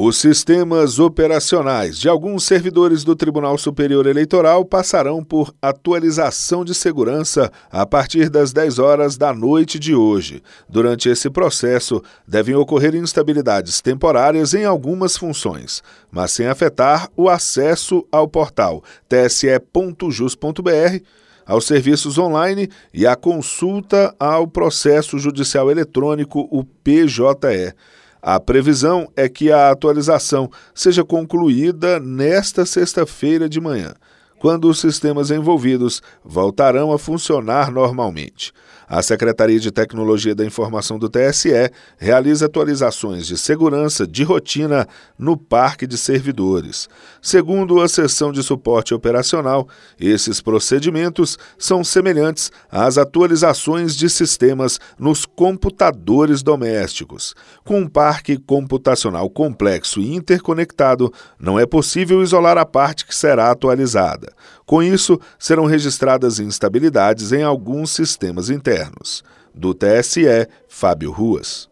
Os sistemas operacionais de alguns servidores do Tribunal Superior Eleitoral passarão por atualização de segurança a partir das 10 horas da noite de hoje. Durante esse processo, devem ocorrer instabilidades temporárias em algumas funções, mas sem afetar o acesso ao portal tse.jus.br aos serviços online e à consulta ao processo judicial eletrônico, o PJE. A previsão é que a atualização seja concluída nesta sexta-feira de manhã quando os sistemas envolvidos voltarão a funcionar normalmente. A Secretaria de Tecnologia da Informação do TSE realiza atualizações de segurança de rotina no parque de servidores. Segundo a seção de suporte operacional, esses procedimentos são semelhantes às atualizações de sistemas nos computadores domésticos. Com um parque computacional complexo e interconectado, não é possível isolar a parte que será atualizada. Com isso, serão registradas instabilidades em alguns sistemas internos. Do TSE, Fábio Ruas.